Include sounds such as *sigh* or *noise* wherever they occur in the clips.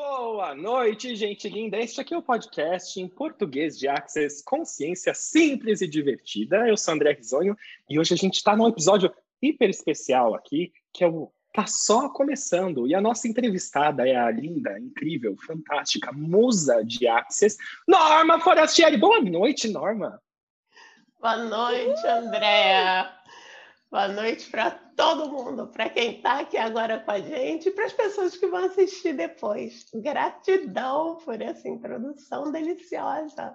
Boa noite, gente linda. Este aqui é o podcast em português de Access Consciência Simples e Divertida. Eu sou André Risonho e hoje a gente está num episódio hiper especial aqui, que é o Tá Só Começando. E a nossa entrevistada é a linda, incrível, fantástica musa de Access, Norma Forastieri. Boa noite, Norma. Boa noite, Andréa. Boa noite para todo mundo, para quem está aqui agora com a gente e para as pessoas que vão assistir depois. Gratidão por essa introdução deliciosa.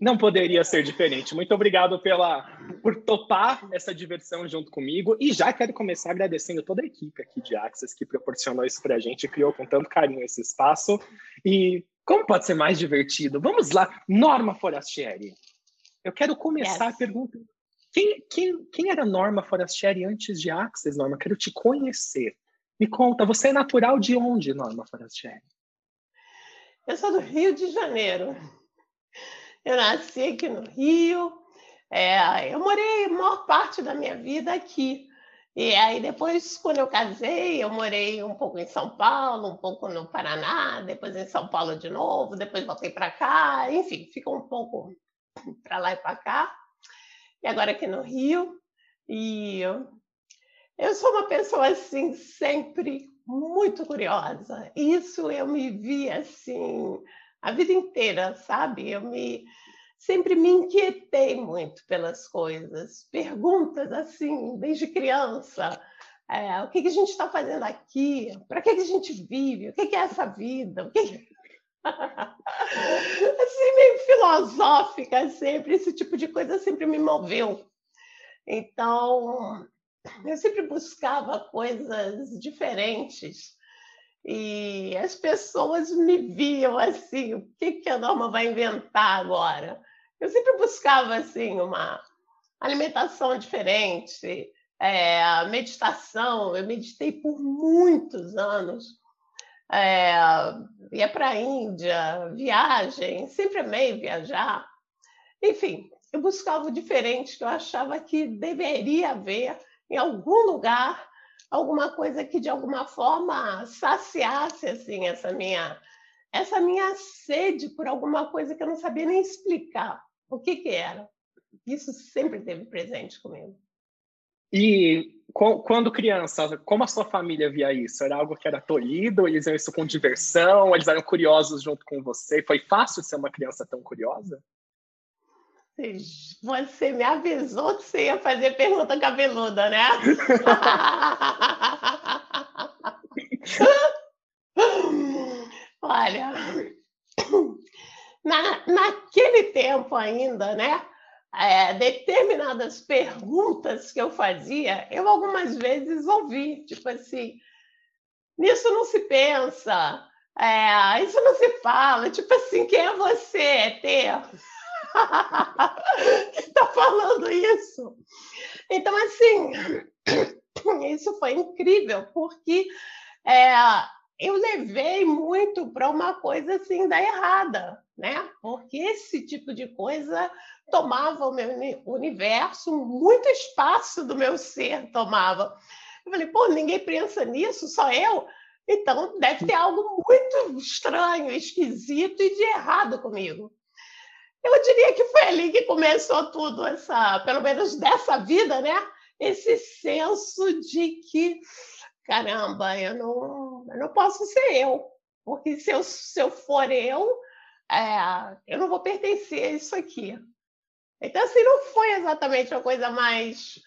Não poderia ser diferente. Muito obrigado pela por topar essa diversão junto comigo. E já quero começar agradecendo toda a equipe aqui de Access que proporcionou isso para a gente, criou com tanto carinho esse espaço. E como pode ser mais divertido? Vamos lá, Norma Forastieri. Eu quero começar yes. perguntando quem, quem, quem era Norma Forastieri antes de Axis, Norma? Quero te conhecer. Me conta, você é natural de onde, Norma Forastieri? Eu sou do Rio de Janeiro. Eu nasci aqui no Rio. É, eu morei a maior parte da minha vida aqui. E aí depois, quando eu casei, eu morei um pouco em São Paulo, um pouco no Paraná, depois em São Paulo de novo, depois voltei para cá, enfim, ficou um pouco para lá e para cá e agora aqui no Rio. E eu sou uma pessoa assim sempre muito curiosa. Isso eu me vi assim a vida inteira, sabe? Eu me sempre me inquietei muito pelas coisas, perguntas assim desde criança. É, o que, que a gente está fazendo aqui? Para que, que a gente vive? O que, que é essa vida? O que, *laughs* assim, meio filosófica sempre, esse tipo de coisa sempre me moveu. Então, eu sempre buscava coisas diferentes e as pessoas me viam assim, o que, que a Norma vai inventar agora? Eu sempre buscava assim uma alimentação diferente, é, meditação. Eu meditei por muitos anos é, ia para a Índia, viagem, sempre amei viajar. Enfim, eu buscava o diferente que eu achava que deveria haver em algum lugar alguma coisa que de alguma forma saciasse assim essa minha essa minha sede por alguma coisa que eu não sabia nem explicar o que que era. Isso sempre teve presente comigo. E quando criança, como a sua família via isso? Era algo que era tolhido? Eles viam isso com diversão? Eles eram curiosos junto com você? Foi fácil ser uma criança tão curiosa? Você me avisou que você ia fazer pergunta cabeluda, né? *laughs* Olha, na, naquele tempo ainda, né? É, determinadas perguntas que eu fazia, eu algumas vezes ouvi, tipo assim, nisso não se pensa, é, isso não se fala, tipo assim, quem é você, ET? que está falando isso? Então, assim, *clears throat* isso foi incrível, porque é, eu levei muito para uma coisa assim da errada, né? Porque esse tipo de coisa tomava o meu universo, muito espaço do meu ser tomava. Eu falei, pô, ninguém pensa nisso, só eu. Então deve ter algo muito estranho, esquisito e de errado comigo. Eu diria que foi ali que começou tudo, essa, pelo menos dessa vida, né? Esse senso de que, caramba, eu não, eu não posso ser eu, porque se eu, se eu for eu, é, eu não vou pertencer a isso aqui. Então, assim, não foi exatamente a coisa mais,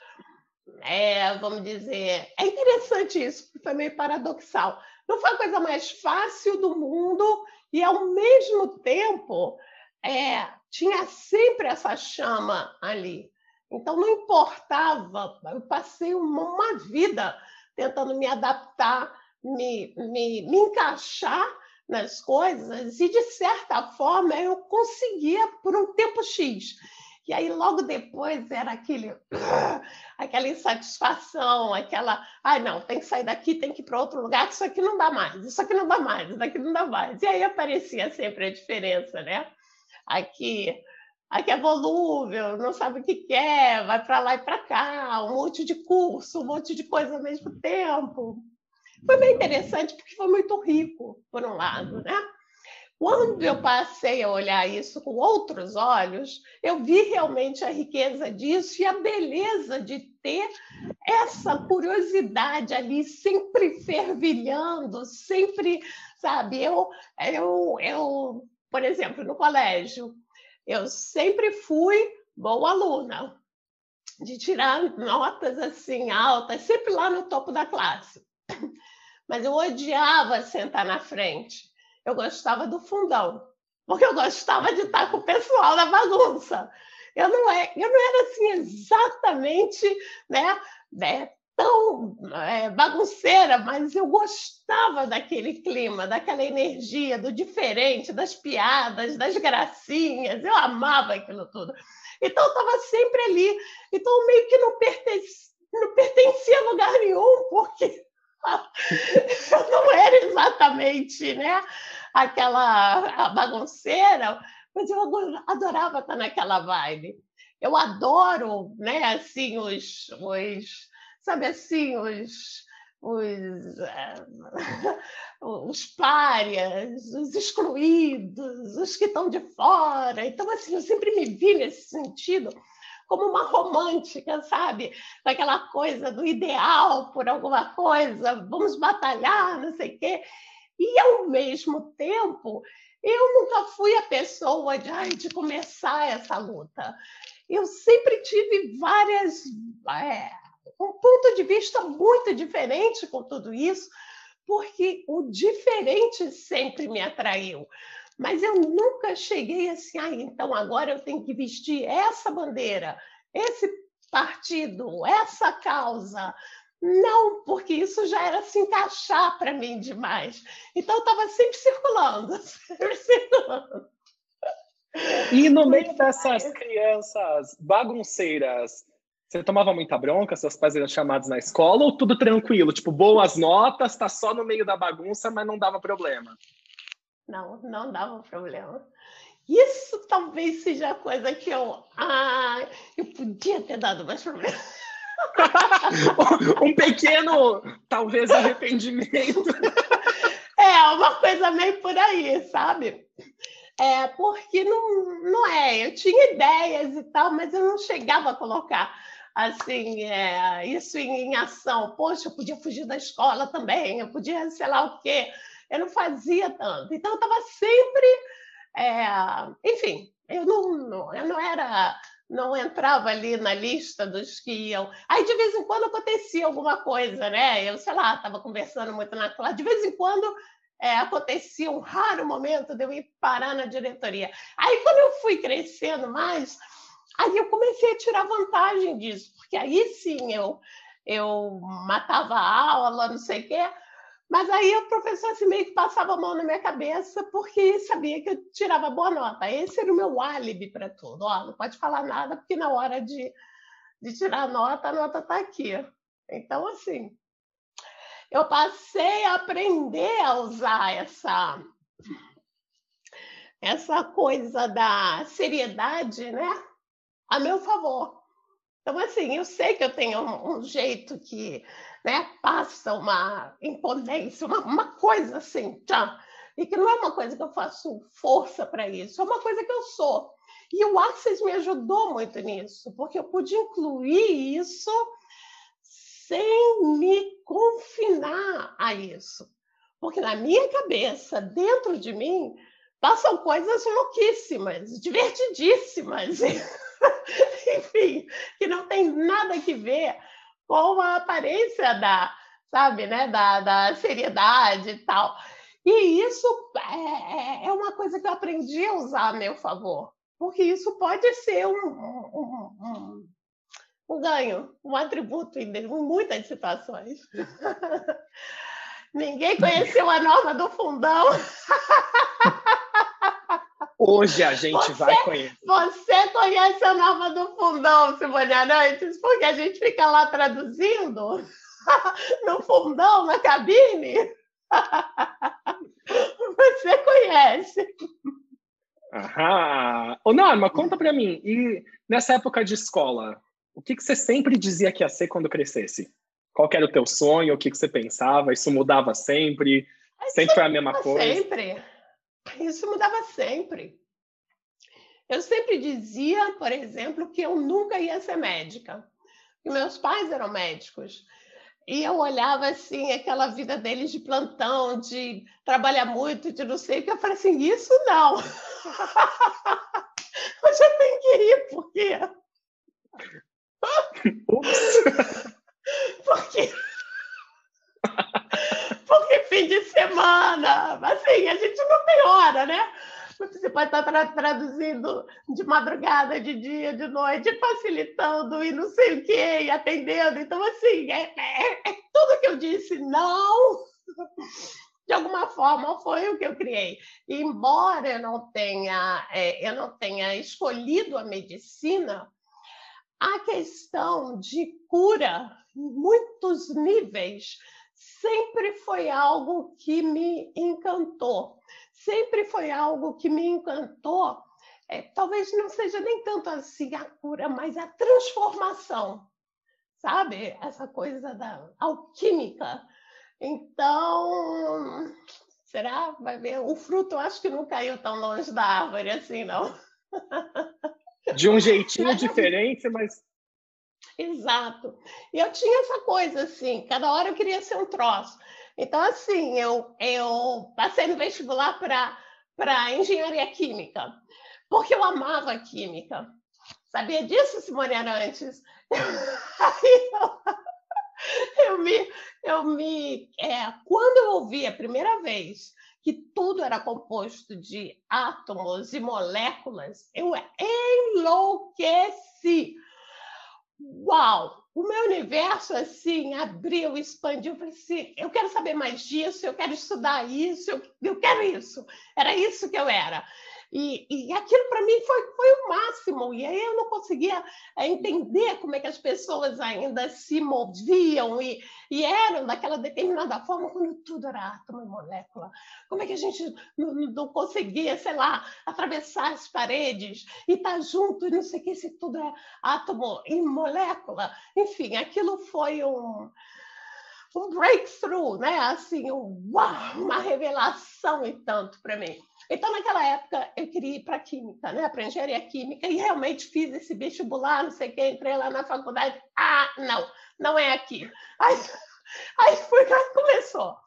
é, vamos dizer, é interessante isso, foi meio paradoxal. Não foi a coisa mais fácil do mundo e, ao mesmo tempo, é, tinha sempre essa chama ali. Então, não importava, eu passei uma, uma vida tentando me adaptar, me, me, me encaixar nas coisas, e de certa forma eu conseguia por um tempo X. E aí, logo depois, era aquele, *clears throat* aquela insatisfação, aquela, ai, ah, não, tem que sair daqui, tem que ir para outro lugar, isso aqui não dá mais, isso aqui não dá mais, isso aqui não dá mais. E aí aparecia sempre a diferença, né? Aqui, aqui é volúvel, não sabe o que quer, vai para lá e para cá, um monte de curso, um monte de coisa ao mesmo tempo. Foi bem interessante porque foi muito rico, por um lado, né? Quando eu passei a olhar isso com outros olhos, eu vi realmente a riqueza disso e a beleza de ter essa curiosidade ali sempre fervilhando, sempre, sabe? Eu, eu, eu, por exemplo, no colégio, eu sempre fui boa aluna, de tirar notas assim altas, sempre lá no topo da classe. Mas eu odiava sentar na frente eu gostava do fundão, porque eu gostava de estar com o pessoal na bagunça. Eu não, é, eu não era assim exatamente né, né, tão é, bagunceira, mas eu gostava daquele clima, daquela energia, do diferente, das piadas, das gracinhas. Eu amava aquilo tudo. Então, eu estava sempre ali. Então, meio que não pertencia, não pertencia a lugar nenhum, porque *laughs* eu não era exatamente né, aquela bagunceira, mas eu adorava estar naquela vibe. Eu adoro, né, assim, os, os sabe assim, os, os, *laughs* os párias, os excluídos, os que estão de fora. Então, assim, eu sempre me vi nesse sentido como uma romântica, sabe? Daquela coisa do ideal por alguma coisa, vamos batalhar, não sei o quê. E, ao mesmo tempo, eu nunca fui a pessoa de, ai, de começar essa luta. Eu sempre tive várias. É, um ponto de vista muito diferente com tudo isso, porque o diferente sempre me atraiu. Mas eu nunca cheguei assim, ah, então agora eu tenho que vestir essa bandeira, esse partido, essa causa. Não, porque isso já era se encaixar para mim demais. Então eu estava sempre circulando, *laughs* sempre circulando. E no meio dessas crianças bagunceiras, você tomava muita bronca, seus pais eram chamados na escola ou tudo tranquilo? Tipo, boas notas, tá só no meio da bagunça, mas não dava problema? Não, não dava problema. Isso talvez seja a coisa que eu. Ah, eu podia ter dado mais problema. *laughs* um pequeno, talvez, arrependimento. *laughs* É, uma coisa meio por aí, sabe? É, porque não, não é. Eu tinha ideias e tal, mas eu não chegava a colocar assim, é, isso em, em, ação. Poxa, eu podia fugir da escola também, eu podia, sei lá o quê eu não fazia tanto. Então, eu estava sempre. É, enfim, eu não, não, eu não era. Não entrava ali na lista dos que iam. Aí, de vez em quando, acontecia alguma coisa, né? Eu, sei lá, estava conversando muito na classe. De vez em quando, é, acontecia um raro momento de eu ir parar na diretoria. Aí, quando eu fui crescendo mais, aí eu comecei a tirar vantagem disso, porque aí sim eu, eu matava a aula, não sei o quê, mas aí o professor assim, meio que passava a mão na minha cabeça porque sabia que eu tirava boa nota. Esse era o meu álibi para tudo. Ó, não pode falar nada porque na hora de, de tirar a nota, a nota está aqui. Então, assim, eu passei a aprender a usar essa, essa coisa da seriedade né, a meu favor. Então, assim, eu sei que eu tenho um, um jeito que né, passa uma imponência, uma, uma coisa assim, tchá, e que não é uma coisa que eu faço força para isso, é uma coisa que eu sou. E o Access me ajudou muito nisso, porque eu pude incluir isso sem me confinar a isso. Porque na minha cabeça, dentro de mim, passam coisas louquíssimas, divertidíssimas, *laughs* enfim, que não tem nada que ver com a aparência da, sabe, né, da, da seriedade e tal. E isso é, é, é uma coisa que eu aprendi a usar a meu favor, porque isso pode ser um, um, um, um ganho, um atributo em muitas situações. *laughs* Ninguém conheceu a norma do fundão. *laughs* Hoje a gente você, vai conhecer. Você conhece a norma do fundão, Simone Arantes, porque a gente fica lá traduzindo *laughs* no fundão, na cabine. *laughs* Você conhece. Aham. Ô, Norma, conta para mim. E nessa época de escola, o que, que você sempre dizia que ia ser quando crescesse? Qual era o teu sonho? O que, que você pensava? Isso mudava sempre? Sempre foi a mesma coisa? Sempre. Isso mudava sempre. Eu sempre dizia, por exemplo, que eu nunca ia ser médica. E meus pais eram médicos. E eu olhava assim, aquela vida deles de plantão, de trabalhar muito, de não sei o que. Eu falei assim: isso não. *laughs* eu já tenho que ir, por quê? Porque. *laughs* *laughs* Porque fim de semana, assim, a gente não tem hora, né? Você pode estar tra traduzindo de madrugada, de dia, de noite, facilitando e não sei o quê, e atendendo. Então, assim, é, é, é tudo que eu disse, não, de alguma forma foi o que eu criei. E, embora eu não tenha, é, eu não tenha escolhido a medicina, a questão de cura em muitos níveis sempre foi algo que me encantou sempre foi algo que me encantou. É, talvez não seja nem tanto assim a cura, mas a transformação, sabe? Essa coisa da alquímica. Então, será? Vai ver. O fruto eu acho que não caiu tão longe da árvore assim, não. De um jeitinho *laughs* diferente, mas. Exato. E eu tinha essa coisa assim, cada hora eu queria ser um troço. Então, assim, eu, eu passei no vestibular para engenharia química, porque eu amava química. Sabia disso, Simone Arantes? *laughs* Aí eu, eu me. Eu me é, quando eu ouvi a primeira vez que tudo era composto de átomos e moléculas, eu enlouqueci. Uau! o meu universo assim abriu, expandiu. Eu falei assim: eu quero saber mais disso, eu quero estudar isso, eu, eu quero isso. Era isso que eu era. E, e aquilo para mim foi, foi o máximo. E aí eu não conseguia é, entender como é que as pessoas ainda se moviam e, e eram daquela determinada forma quando tudo era átomo e molécula. Como é que a gente não, não conseguia, sei lá, atravessar as paredes e estar tá junto e não sei o que, se tudo é átomo e molécula. Enfim, aquilo foi um um breakthrough, né? Assim, um, uau, uma revelação e tanto para mim. Então, naquela época, eu queria ir para Química, né? para Engenharia Química, e realmente fiz esse vestibular, não sei o que, entrei lá na faculdade. Ah, não, não é aqui. Aí, aí foi que começou.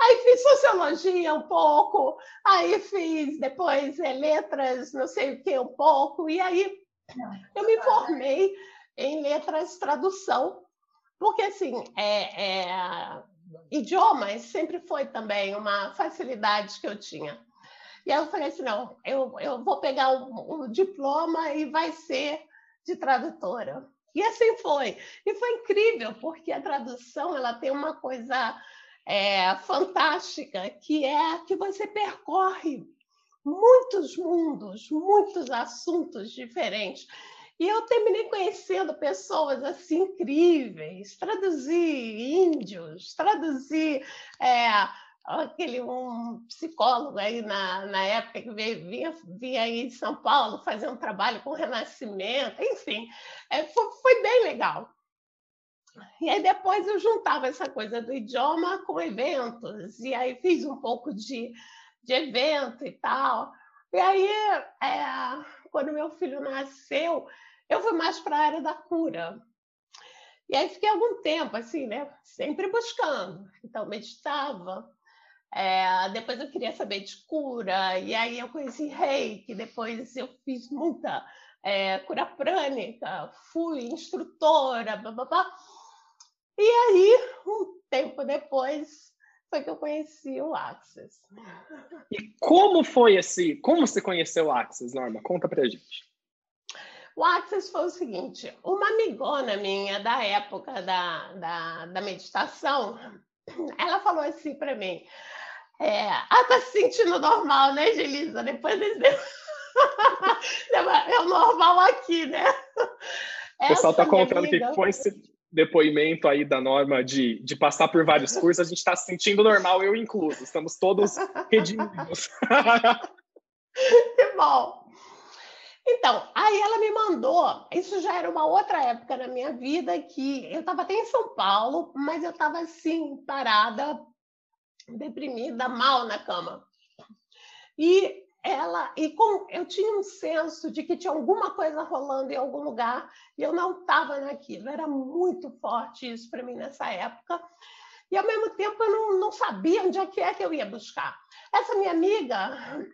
Aí fiz sociologia um pouco, aí fiz depois é, letras, não sei o que, um pouco, e aí eu me formei em letras tradução, porque assim, é, é, idiomas sempre foi também uma facilidade que eu tinha. E aí eu falei assim, não, eu, eu vou pegar o, o diploma e vai ser de tradutora. E assim foi. E foi incrível, porque a tradução ela tem uma coisa é, fantástica, que é que você percorre muitos mundos, muitos assuntos diferentes. E eu terminei conhecendo pessoas assim incríveis, traduzir índios, traduzir é, aquele um psicólogo aí na, na época que veio, vinha, vinha aí em São Paulo fazer um trabalho com Renascimento, enfim, é, foi, foi bem legal. E aí depois eu juntava essa coisa do idioma com eventos, e aí fiz um pouco de, de evento e tal. E aí, é, quando meu filho nasceu, eu fui mais para a área da cura. E aí fiquei algum tempo, assim, né? Sempre buscando. Então, meditava, é, depois eu queria saber de cura, e aí eu conheci reiki, depois eu fiz muita é, cura prânica, fui instrutora, blá, blá, blá. E aí, um tempo depois, foi que eu conheci o Access. E como foi esse? Como você conheceu o Access, Norma? Conta pra gente. O Access foi o seguinte: uma amigona minha da época da, da, da meditação, ela falou assim para mim: é, ah, tá se sentindo normal, né, Gelisa? Depois desse... *laughs* é o normal aqui, né? O pessoal está contando amiga... que com esse depoimento aí da norma de, de passar por vários *laughs* cursos, a gente está se sentindo normal, eu incluso. Estamos todos redimidos. *laughs* que bom. Então, aí ela me mandou, isso já era uma outra época na minha vida, que eu estava até em São Paulo, mas eu estava assim, parada, deprimida, mal na cama. E ela e com, eu tinha um senso de que tinha alguma coisa rolando em algum lugar e eu não estava naquilo. Era muito forte isso para mim nessa época. E ao mesmo tempo eu não, não sabia onde é que é que eu ia buscar. Essa minha amiga,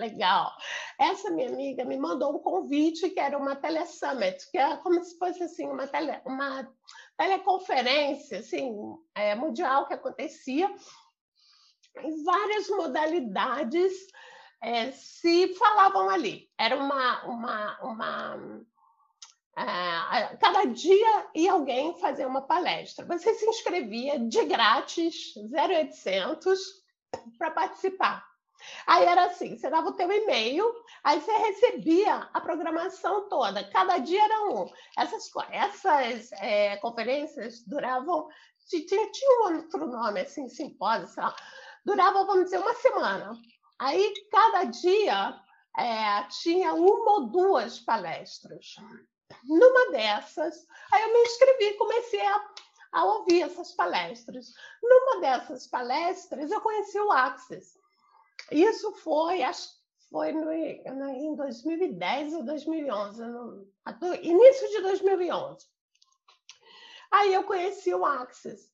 legal, essa minha amiga me mandou um convite que era uma telesummit, que é como se fosse assim uma, tele, uma teleconferência assim, é, mundial que acontecia em várias modalidades é, se falavam ali. Era uma. uma, uma é, cada dia ia alguém fazer uma palestra. Você se inscrevia de grátis, 0800, para participar. Aí era assim, você dava o teu e-mail, aí você recebia a programação toda. Cada dia era um. Essas, essas é, conferências duravam... Tinha, tinha um outro nome, assim, simpósio, sei lá. Durava, vamos dizer, uma semana. Aí, cada dia, é, tinha uma ou duas palestras. Numa dessas, aí eu me inscrevi, comecei a, a ouvir essas palestras. Numa dessas palestras, eu conheci o Axis. Isso foi, acho foi no, em 2010 ou 2011, no, início de 2011. Aí eu conheci o Axis.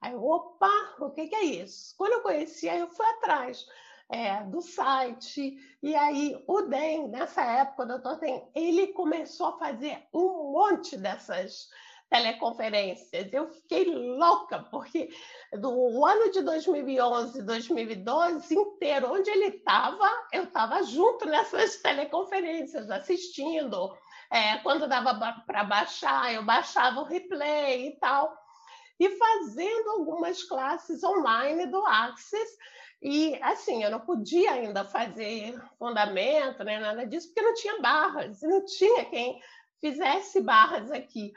Aí, opa, o que, que é isso? Quando eu conheci, aí eu fui atrás é, do site. E aí, o DEM, nessa época, o doutor DEM, ele começou a fazer um monte dessas teleconferências. Eu fiquei louca, porque do ano de 2011, 2012 inteiro, onde ele estava, eu estava junto nessas *laughs* teleconferências, assistindo. É, quando dava para baixar, eu baixava o replay e tal. E fazendo algumas classes online do Access, e assim, eu não podia ainda fazer fundamento, né, nada disso, porque não tinha barras, não tinha quem fizesse barras aqui.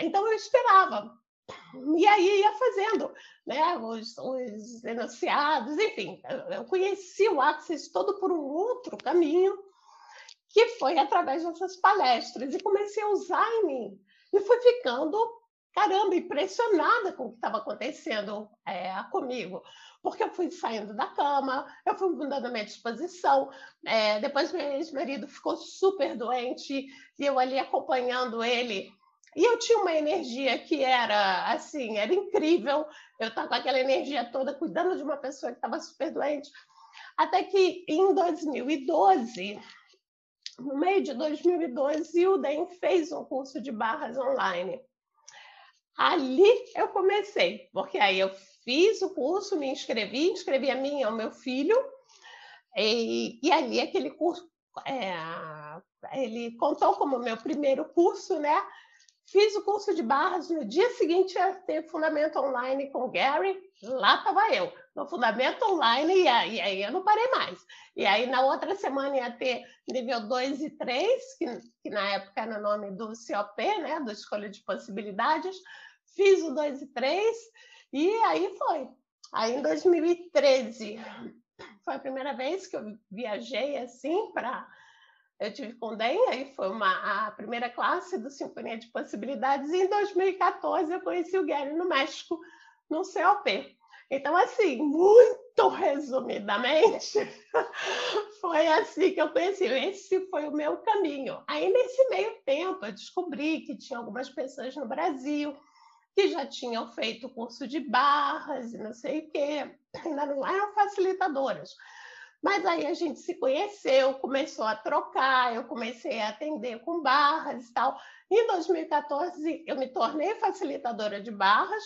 Então eu esperava. E aí ia fazendo né, os, os enunciados, enfim, eu conheci o Axis todo por um outro caminho, que foi através dessas palestras, e comecei a usar em mim. E fui ficando, caramba, impressionada com o que estava acontecendo é, comigo porque eu fui saindo da cama, eu fui mudando a minha disposição. É, depois, meu ex-marido ficou super doente e eu ali acompanhando ele. E eu tinha uma energia que era assim, era incrível. Eu estava com aquela energia toda cuidando de uma pessoa que estava super doente. Até que em 2012, no meio de 2012, o DEM fez um curso de barras online. Ali eu comecei, porque aí eu fiz o curso, me inscrevi, inscrevi a mim e ao meu filho, e, e ali aquele curso, é, ele contou como meu primeiro curso, né? Fiz o curso de barras, no dia seguinte ia ter Fundamento Online com o Gary, lá estava eu, no Fundamento Online, e aí, e aí, eu não parei mais. E aí na outra semana ia ter nível 2 e 3, que, que na época era o nome do COP, né, do Escolha de Possibilidades, fiz o 2 e 3, e aí foi. Aí em 2013 foi a primeira vez que eu viajei assim para eu tive com DEM, aí foi uma, a primeira classe do Sinfonia de Possibilidades, e em 2014 eu conheci o Gary no México, no COP. Então, assim, muito resumidamente, *laughs* foi assim que eu conheci. Esse foi o meu caminho. Aí, nesse meio tempo, eu descobri que tinha algumas pessoas no Brasil que já tinham feito curso de barras e não sei o quê, ainda não eram facilitadoras. Mas aí a gente se conheceu, começou a trocar, eu comecei a atender com barras e tal. Em 2014, eu me tornei facilitadora de barras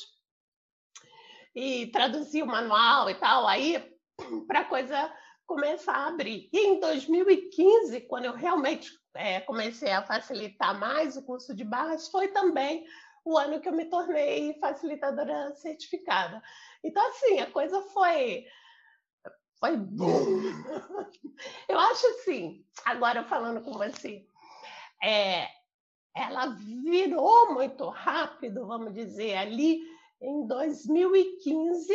e traduzi o manual e tal, aí *clears throat* para a coisa começar a abrir. E em 2015, quando eu realmente é, comecei a facilitar mais o curso de barras, foi também o ano que eu me tornei facilitadora certificada. Então, assim, a coisa foi. Foi bom. *laughs* Eu acho assim, agora falando com você, é, ela virou muito rápido, vamos dizer, ali em 2015,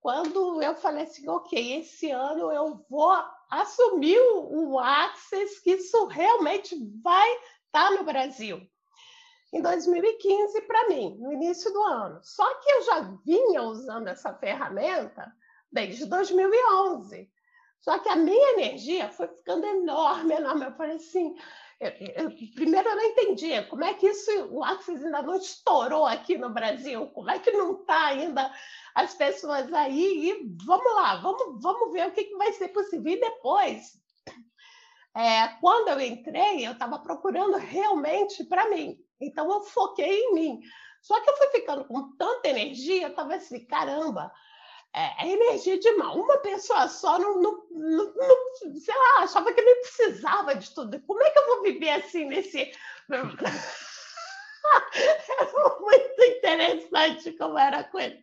quando eu falei assim, ok, esse ano eu vou assumir o Access, que isso realmente vai estar tá no Brasil. Em 2015, para mim, no início do ano. Só que eu já vinha usando essa ferramenta desde 2011. Só que a minha energia foi ficando enorme, enorme. Eu falei assim, eu, eu, primeiro eu não entendia como é que isso, o Axis ainda não estourou aqui no Brasil, como é que não está ainda as pessoas aí, e vamos lá, vamos, vamos ver o que, que vai ser possível. E depois, é, quando eu entrei, eu estava procurando realmente para mim, então eu foquei em mim. Só que eu fui ficando com tanta energia, eu estava assim, caramba, é, é energia de mal. Uma pessoa só não, não, não, não, sei lá, achava que nem precisava de tudo. Como é que eu vou viver assim nesse. *laughs* é muito interessante como era a coisa.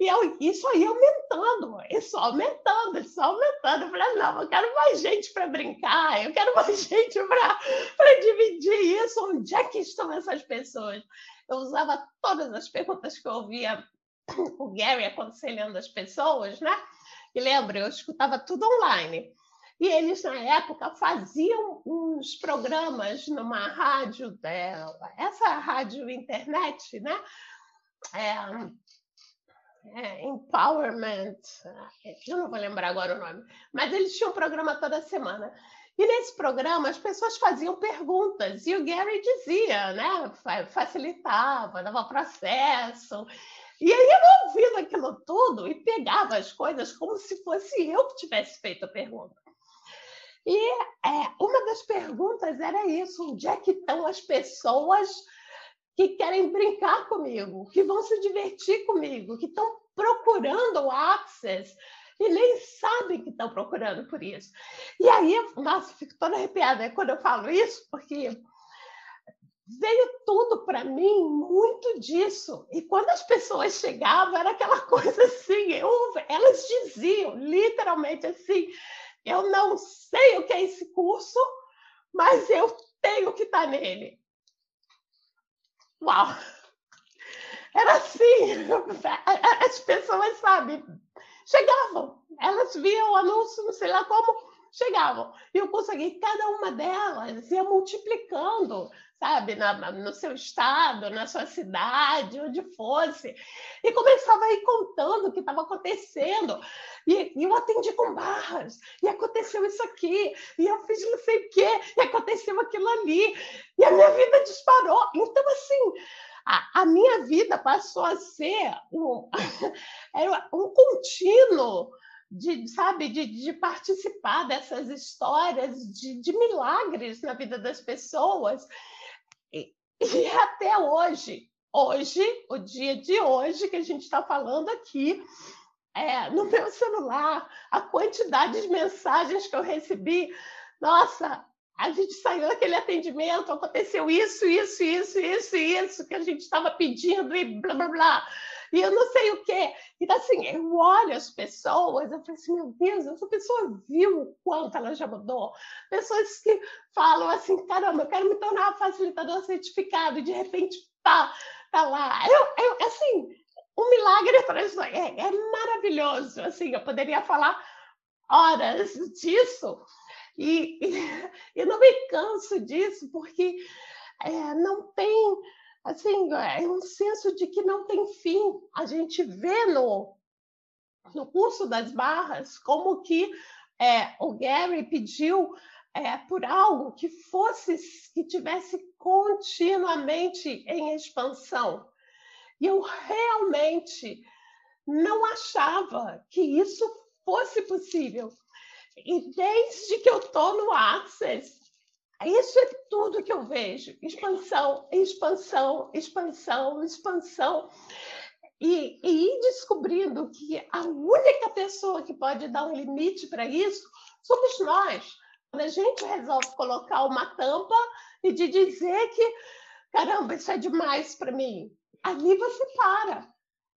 E eu, isso aí aumentando, isso aumentando, isso aumentando. Eu falei, não, eu quero mais gente para brincar, eu quero mais *laughs* gente para dividir isso. Onde é que estão essas pessoas? Eu usava todas as perguntas que eu ouvia *laughs* o Gary aconselhando as pessoas, né? E lembra, eu escutava tudo online. E eles, na época, faziam uns programas numa rádio, é, essa rádio internet, né? É, é, empowerment, eu não vou lembrar agora o nome, mas eles tinham um programa toda semana. E nesse programa as pessoas faziam perguntas e o Gary dizia, né? Facilitava, dava processo. E aí eu ouvindo aquilo tudo e pegava as coisas como se fosse eu que tivesse feito a pergunta. E é, uma das perguntas era isso: onde é que estão as pessoas que querem brincar comigo, que vão se divertir comigo, que estão procurando o Access e nem sabem que estão procurando por isso. E aí, nossa, fico toda arrepiada quando eu falo isso, porque veio tudo para mim muito disso. E quando as pessoas chegavam, era aquela *laughs* coisa assim, eu, elas diziam literalmente assim: eu não sei o que é esse curso, mas eu tenho que estar nele. Uau! Era assim, *laughs* as pessoas, sabe, chegavam, elas viam o anúncio, não sei lá como, chegavam. E eu consegui, cada uma delas ia multiplicando sabe, na, no seu estado, na sua cidade, onde fosse, e começava a ir contando o que estava acontecendo. E, e, eu atendi com barras, e aconteceu isso aqui, e eu fiz não sei o quê, e aconteceu aquilo ali, e a minha vida disparou. Então, assim, a, a minha vida passou a ser um, *laughs* um contínuo de, sabe, de, de, participar dessas histórias de, de milagres na vida das pessoas. E até hoje, hoje, o dia de hoje que a gente está falando aqui, é, no meu celular, a quantidade de mensagens que eu recebi, nossa, a gente saiu daquele atendimento, aconteceu isso, isso, isso, isso, isso, que a gente estava pedindo e blá, blá, blá e eu não sei o quê. Então, assim, eu olho as pessoas, eu falo assim, meu Deus, essa pessoa viu o quanto ela já mudou. Pessoas que falam assim, caramba, eu quero me tornar facilitador certificado, e de repente, pá, tá lá. Eu, eu assim, um milagre atrás é, é maravilhoso. Assim, eu poderia falar horas disso. E, e *laughs* eu não me canso disso, porque é, não tem assim, é um senso de que não tem fim. A gente vê no, no curso das barras como que é, o Gary pediu é, por algo que fosse, que tivesse continuamente em expansão. E eu realmente não achava que isso fosse possível. E desde que eu estou no Access, isso é tudo que eu vejo: expansão, expansão, expansão, expansão. E, e ir descobrindo que a única pessoa que pode dar um limite para isso somos nós. Quando a gente resolve colocar uma tampa e de dizer que, caramba, isso é demais para mim, ali você para.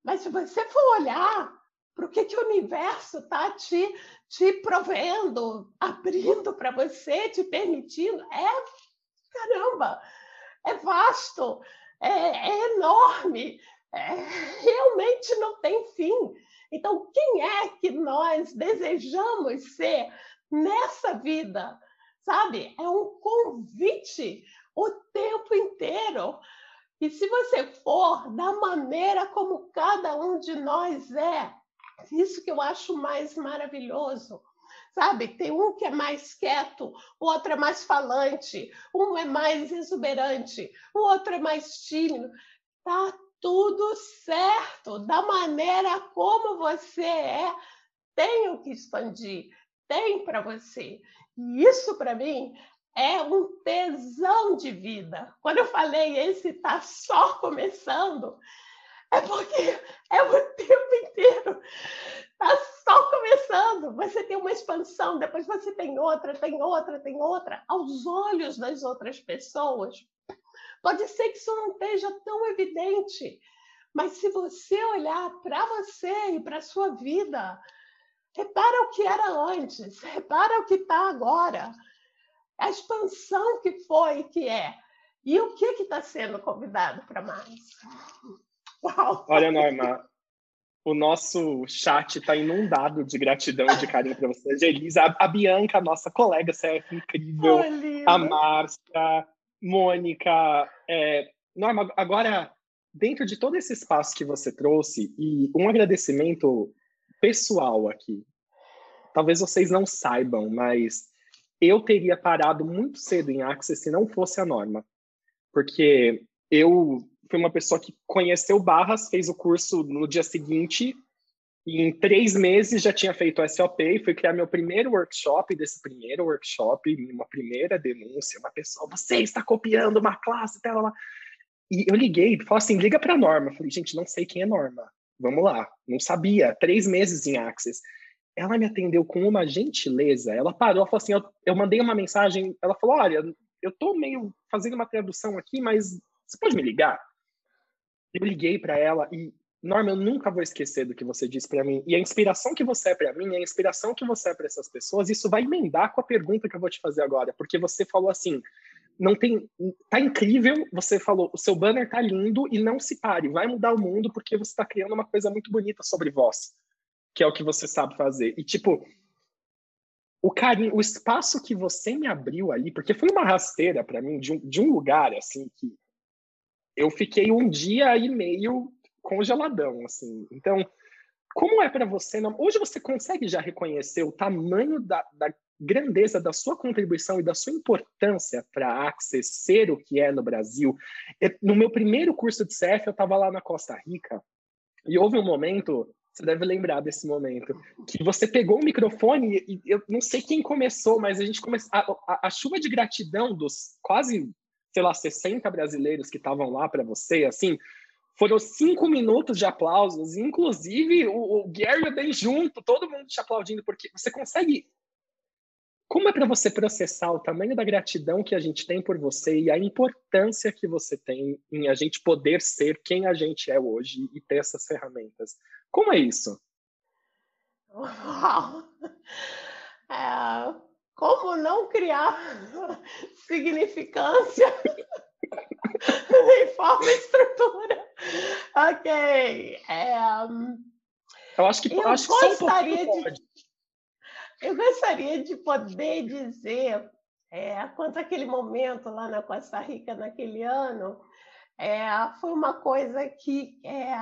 Mas se você for olhar para o que, que o universo está te te provendo, abrindo para você, te permitindo. É caramba, é vasto, é, é enorme, é, realmente não tem fim. Então, quem é que nós desejamos ser nessa vida? Sabe? É um convite o tempo inteiro. E se você for da maneira como cada um de nós é, isso que eu acho mais maravilhoso. Sabe, tem um que é mais quieto, o outro é mais falante, um é mais exuberante, o outro é mais tímido. Tá tudo certo, da maneira como você é, tem o que expandir, tem para você. E isso para mim é um tesão de vida. Quando eu falei esse está só começando, é porque é o tempo inteiro. Está só começando. Você tem uma expansão, depois você tem outra, tem outra, tem outra. Aos olhos das outras pessoas, pode ser que isso não esteja tão evidente, mas se você olhar para você e para a sua vida, repara o que era antes, repara o que está agora a expansão que foi e que é. E o que está sendo convidado para mais? Uau! Olha, Norma, o nosso chat está inundado de gratidão e de carinho para você. Elisa, a, a, Bianca, nossa colega, você é incrível. Oh, a Márcia, Mônica. É... Norma, agora, dentro de todo esse espaço que você trouxe, e um agradecimento pessoal aqui. Talvez vocês não saibam, mas eu teria parado muito cedo em Access se não fosse a norma. Porque eu fui uma pessoa que conheceu Barras, fez o curso no dia seguinte, e em três meses já tinha feito o SOP e fui criar meu primeiro workshop. Desse primeiro workshop, uma primeira denúncia, uma pessoa, você está copiando uma classe, tá lá. E eu liguei, falei assim, liga para a Norma. falei, gente, não sei quem é Norma. Vamos lá. Não sabia. Três meses em Access ela me atendeu com uma gentileza. Ela parou, falou assim: eu, eu mandei uma mensagem. Ela falou: Olha, eu tô meio fazendo uma tradução aqui, mas você pode me ligar? Eu liguei para ela e, Norma, eu nunca vou esquecer do que você disse para mim. E a inspiração que você é para mim, a inspiração que você é para essas pessoas, isso vai emendar com a pergunta que eu vou te fazer agora, porque você falou assim: não tem, tá incrível. Você falou, o seu banner tá lindo e não se pare, vai mudar o mundo porque você está criando uma coisa muito bonita sobre vós que é o que você sabe fazer. E, tipo, o carinho, o espaço que você me abriu ali, porque foi uma rasteira para mim, de um, de um lugar, assim, que eu fiquei um dia e meio congeladão, assim. Então, como é para você? Não... Hoje você consegue já reconhecer o tamanho da, da, grandeza da sua contribuição e da sua importância para a Access ser o que é no Brasil? No meu primeiro curso de CF, eu estava lá na Costa Rica e houve um momento você deve lembrar desse momento. Que você pegou o microfone e eu não sei quem começou, mas a gente começou. A, a, a chuva de gratidão dos quase, sei lá, 60 brasileiros que estavam lá para você, assim, foram cinco minutos de aplausos, inclusive o, o Gary bem junto, todo mundo te aplaudindo, porque você consegue como é para você processar o tamanho da gratidão que a gente tem por você e a importância que você tem em a gente poder ser quem a gente é hoje e ter essas ferramentas? Como é isso? *laughs* Uau! É, como não criar *laughs* significância *laughs* em forma e estrutura? Ok. É, eu acho que, eu acho gostaria que um de, Eu gostaria de poder dizer é, quanto aquele momento lá na Costa Rica, naquele ano, é, foi uma coisa que é,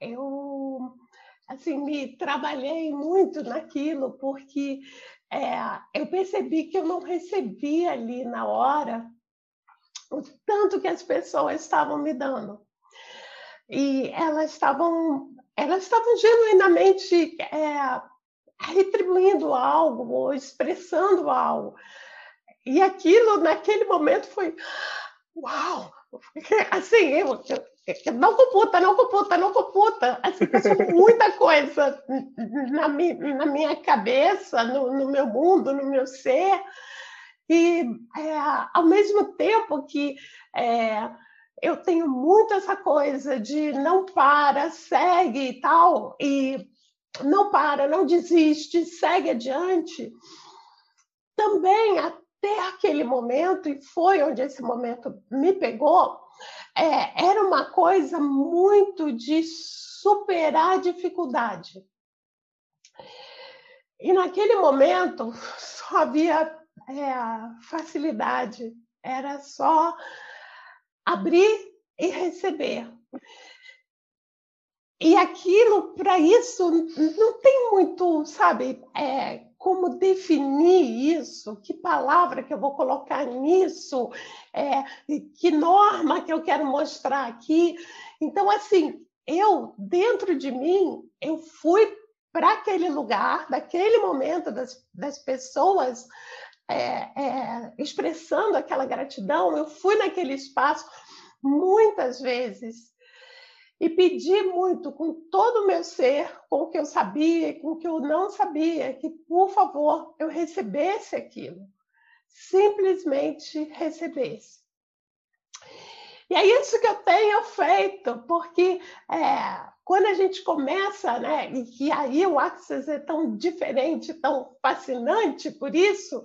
eu assim me trabalhei muito naquilo porque é, eu percebi que eu não recebia ali na hora o tanto que as pessoas estavam me dando. E elas estavam elas estavam genuinamente é, retribuindo algo ou expressando algo. E aquilo naquele momento foi uau! Assim eu, não computa, não computa, não computa. Assim, muita coisa na, mi, na minha cabeça, no, no, meu mundo, no meu ser. E é, ao mesmo tempo que é, eu tenho muito essa coisa de não para, segue e tal, e não para, não desiste, segue adiante, também até aquele momento, e foi onde esse momento me pegou, é, era uma coisa muito de superar a dificuldade. E naquele momento *laughs* só havia é, facilidade, era só abrir e receber. E aquilo, para isso, não tem muito, sabe, é, como definir isso, que palavra que eu vou colocar nisso, é, que norma que eu quero mostrar aqui. Então, assim, eu, dentro de mim, eu fui para aquele lugar, daquele momento das, das pessoas é, é, expressando aquela gratidão, eu fui naquele espaço muitas vezes e pedi muito com todo o meu ser, com o que eu sabia, com o que eu não sabia, que por favor eu recebesse aquilo, simplesmente recebesse. E é isso que eu tenho feito, porque é, quando a gente começa, né, e que aí o Access é tão diferente, tão fascinante por isso,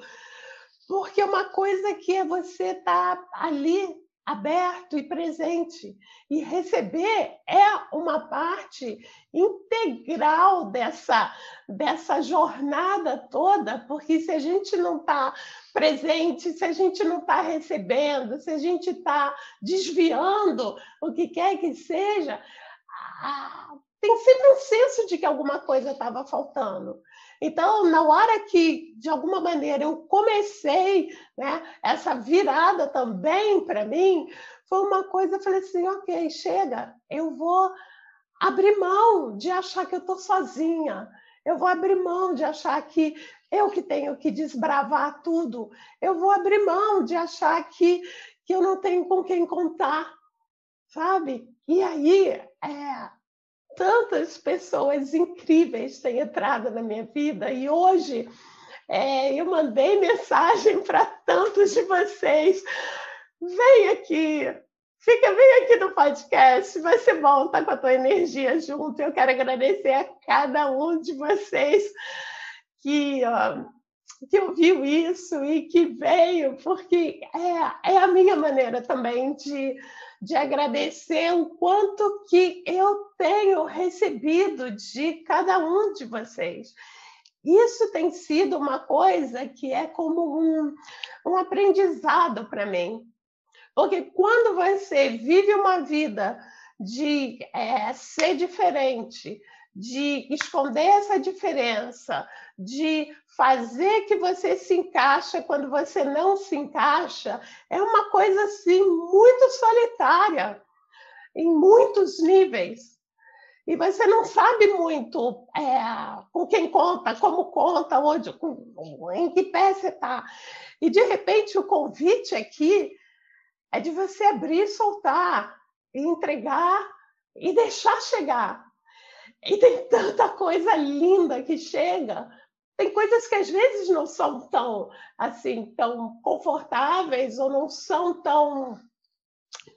porque uma coisa que é você estar tá ali aberto e presente. E receber é uma parte integral dessa, dessa jornada toda, porque se a gente não está presente, se a gente não está recebendo, se a gente está desviando o que quer que seja, ah, tem sempre um senso de que alguma coisa estava faltando. Então, na hora que, de alguma maneira, eu comecei né, essa virada também para mim, foi uma coisa, eu falei assim, ok, chega, eu vou abrir mão de achar que eu estou sozinha, eu vou abrir mão de achar que eu que tenho que desbravar tudo, eu vou abrir mão de achar que, que eu não tenho com quem contar, sabe? E aí, é, tantas pessoas incríveis têm entrado na minha vida e hoje é, eu mandei mensagem *laughs* para tantos de vocês. Vem aqui, fica bem aqui no podcast, vai ser bom estar com a tua energia junto. Eu quero agradecer a cada um de vocês que, ó, que ouviu isso e que veio, porque é, é a minha maneira também de de agradecer o quanto que eu tenho recebido de cada um de vocês. Isso tem sido uma coisa que é como um, um aprendizado para mim. Porque quando você vive uma vida de é, ser diferente, de esconder essa diferença, de fazer que você se encaixa quando você não se encaixa, é uma coisa assim muito solitária em muitos níveis. E você não sabe muito é, com quem conta, como conta, onde, com, em que pé você está. E de repente o convite aqui é de você abrir soltar, entregar e deixar chegar. E tem tanta coisa linda que chega. Tem coisas que às vezes não são tão assim, tão confortáveis ou não são tão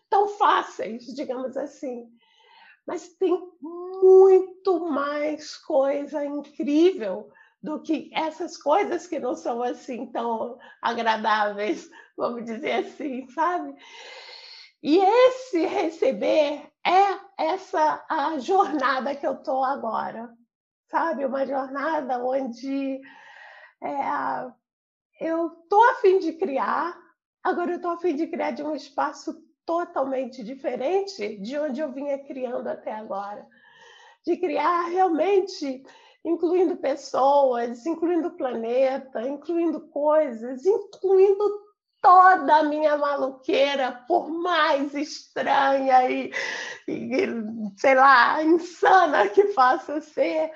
tão fáceis, digamos assim. Mas tem muito mais coisa incrível do que essas coisas que não são assim tão agradáveis, vamos dizer assim, sabe? E esse receber é essa a jornada que eu estou agora, sabe? Uma jornada onde é, eu estou a fim de criar, agora eu estou a fim de criar de um espaço totalmente diferente de onde eu vinha criando até agora. De criar realmente incluindo pessoas, incluindo planeta, incluindo coisas, incluindo toda a minha maluqueira, por mais estranha e, e, sei lá, insana que possa ser,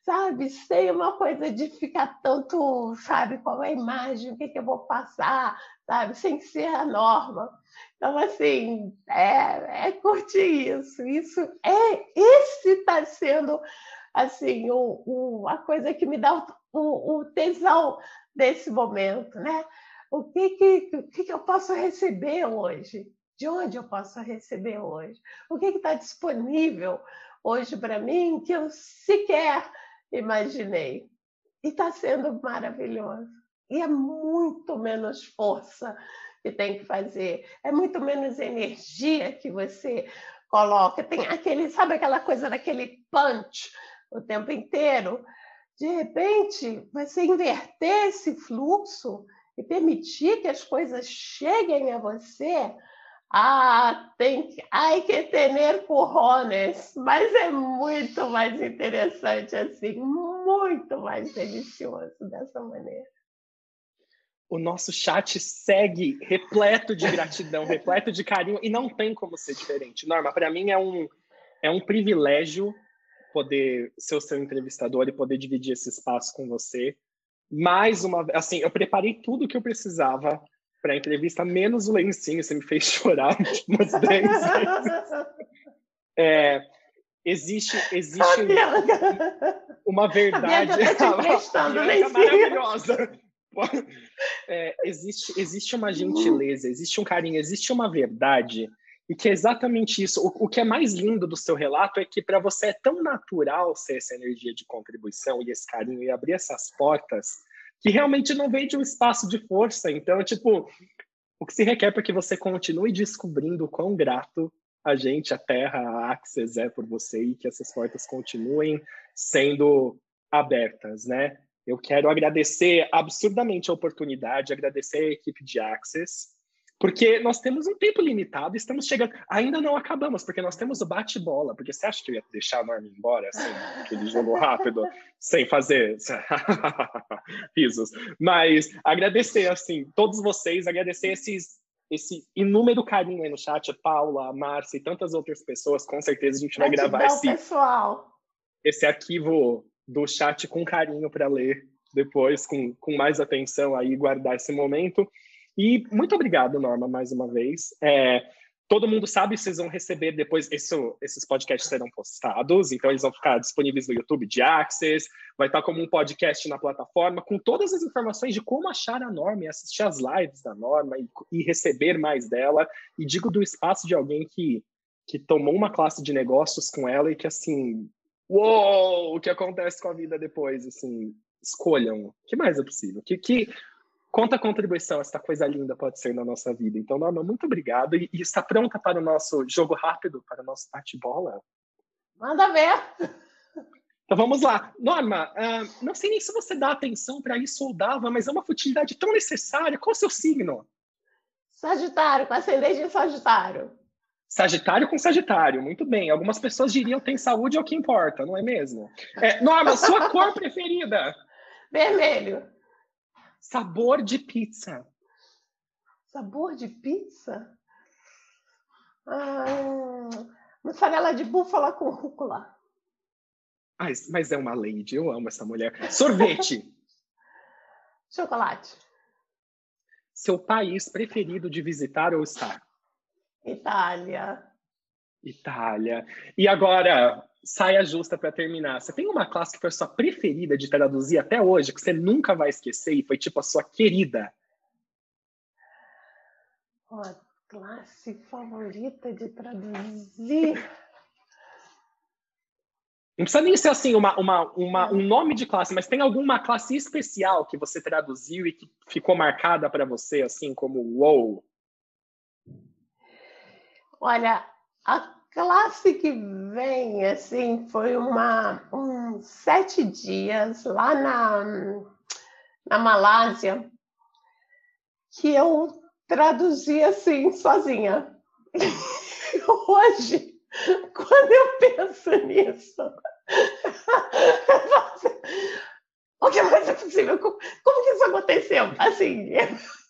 sabe? Sem uma coisa de ficar tanto, sabe, qual é a imagem, o que, que eu vou passar, sabe? Sem ser a norma. Então, assim, é, é curtir isso. Isso é, esse está sendo, assim, o, o, a coisa que me dá o, o tesão desse momento, né? O que, que, o que, que eu posso receber hoje? De onde eu posso receber hoje? O que está disponível hoje para mim que eu sequer imaginei? E está sendo maravilhoso. E é muito menos força que tem que fazer, é muito menos energia que você coloca. Tem aquele, sabe aquela coisa daquele punch o tempo inteiro? de repente, você inverter esse fluxo e permitir que as coisas cheguem a você, ah, tem que, hay que tener cojones, mas é muito mais interessante assim, muito mais delicioso dessa maneira. O nosso chat segue repleto de gratidão, *laughs* repleto de carinho e não tem como ser diferente. Norma, para mim é um é um privilégio poder ser o seu entrevistador e poder dividir esse espaço com você. Mais uma vez, assim, eu preparei tudo o que eu precisava para a entrevista, menos o lencinho, você me fez *laughs* chorar umas 10 vezes. É, existe existe uma verdade a é maravilhosa. É, existe existe uma gentileza, existe um carinho, existe uma verdade e que é exatamente isso. O, o que é mais lindo do seu relato é que para você é tão natural ser essa energia de contribuição e esse carinho e abrir essas portas que realmente não vem de um espaço de força. Então, tipo, o que se requer para que você continue descobrindo o quão grato a gente, a Terra, a Axis é por você e que essas portas continuem sendo abertas, né? Eu quero agradecer absurdamente a oportunidade, agradecer a equipe de Access, porque nós temos um tempo limitado estamos chegando. Ainda não acabamos, porque nós temos o bate-bola. Porque você acha que eu ia deixar a Norma embora, assim, aquele jogo rápido, *laughs* sem fazer *laughs* risos? Mas agradecer, assim, todos vocês, agradecer esses, esse inúmero carinho aí no chat, a Paula, a Márcia e tantas outras pessoas. Com certeza a gente vai gravar esse, pessoal. esse arquivo do chat com carinho para ler depois, com, com mais atenção aí, guardar esse momento. E muito obrigado, Norma, mais uma vez. É, todo mundo sabe, vocês vão receber depois, isso, esses podcasts serão postados, então eles vão ficar disponíveis no YouTube de Access, vai estar como um podcast na plataforma, com todas as informações de como achar a Norma e assistir as lives da Norma e, e receber mais dela. E digo do espaço de alguém que, que tomou uma classe de negócios com ela e que, assim, uou, o que acontece com a vida depois, assim, escolham. O que mais é possível? Que, que, Quanta contribuição essa coisa linda pode ser na nossa vida. Então, Norma, muito obrigado. E, e está pronta para o nosso jogo rápido, para o nosso bate-bola? Manda ver! Então vamos lá. Norma, uh, não sei nem se você dá atenção para isso ou dava, mas é uma futilidade tão necessária. Qual é o seu signo? Sagitário, com ascendente em Sagitário. Sagitário com Sagitário, muito bem. Algumas pessoas diriam tem saúde é o que importa, não é mesmo? É, Norma, sua cor *laughs* preferida? Vermelho. Sabor de pizza. Sabor de pizza? Ah, mussarela de búfala com rúcula. Ai, mas é uma lady, eu amo essa mulher. Sorvete. *laughs* Chocolate. Seu país preferido de visitar ou estar? Itália. Itália. E agora, saia justa para terminar. Você tem uma classe que foi a sua preferida de traduzir até hoje, que você nunca vai esquecer e foi tipo a sua querida? Uma classe favorita de traduzir. Não precisa nem ser assim uma, uma, uma, um nome de classe, mas tem alguma classe especial que você traduziu e que ficou marcada para você, assim como wow? Olha, a classe que vem, assim, foi uma, um sete dias lá na, na Malásia, que eu traduzi assim, sozinha. *laughs* Hoje, quando eu penso nisso, *laughs* o que mais é possível? Como, como que isso aconteceu? Assim, *laughs*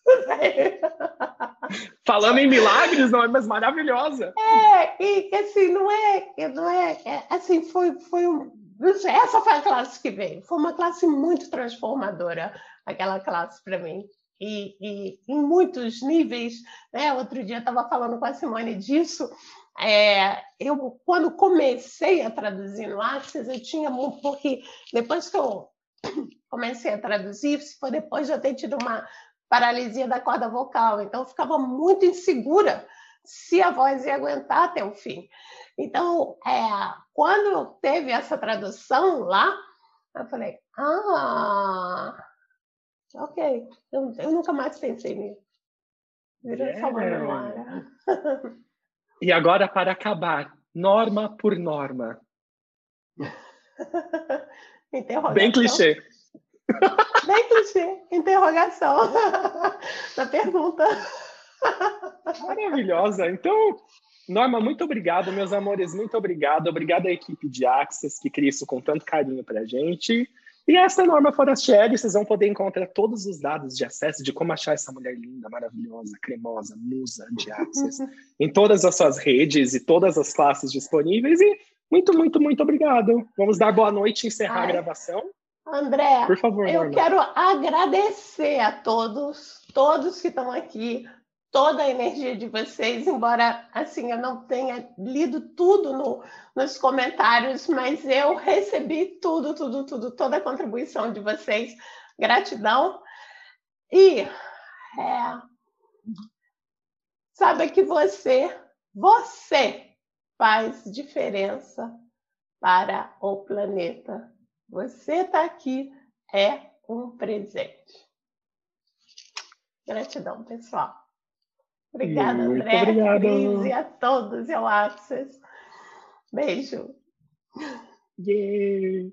Falando em milagres, não é mais maravilhosa. É, e assim, não é, não é, é assim, foi, foi um, essa foi a classe que veio. Foi uma classe muito transformadora, aquela classe para mim. E, e, em muitos níveis, né? Outro dia estava falando com a Simone disso. É, eu, quando comecei a traduzir no Axis, eu tinha muito, porque depois que eu comecei a traduzir, foi depois de eu ter tido uma paralisia da corda vocal. Então, eu ficava muito insegura se a voz ia aguentar até o fim. Então, é, quando teve essa tradução lá, eu falei, ah, ok, eu, eu nunca mais pensei nisso. Virou só uma memória. *laughs* E agora, para acabar, norma por norma. *laughs* Bem clichê. Bem clichê. Interrogação *laughs* da pergunta. Maravilhosa. Então, Norma, muito obrigado, meus amores, muito obrigado. Obrigado à equipe de Access que cria isso com tanto carinho para a gente. E essa é a Norma Forastieri, vocês vão poder encontrar todos os dados de acesso de como achar essa mulher linda, maravilhosa, cremosa, musa de Access *laughs* em todas as suas redes e todas as classes disponíveis. E muito, muito, muito obrigado. Vamos dar boa noite e encerrar Ai. a gravação. André, por favor, eu quero agradecer a todos, todos que estão aqui, toda a energia de vocês, embora assim eu não tenha lido tudo no, nos comentários, mas eu recebi tudo, tudo, tudo, toda a contribuição de vocês. Gratidão. E é, sabe que você, você faz diferença para o planeta. Você está aqui é um presente. Gratidão, pessoal. Obrigada, Muito André, obrigado. Cris e a todos, eu Access. Beijo. Yeah.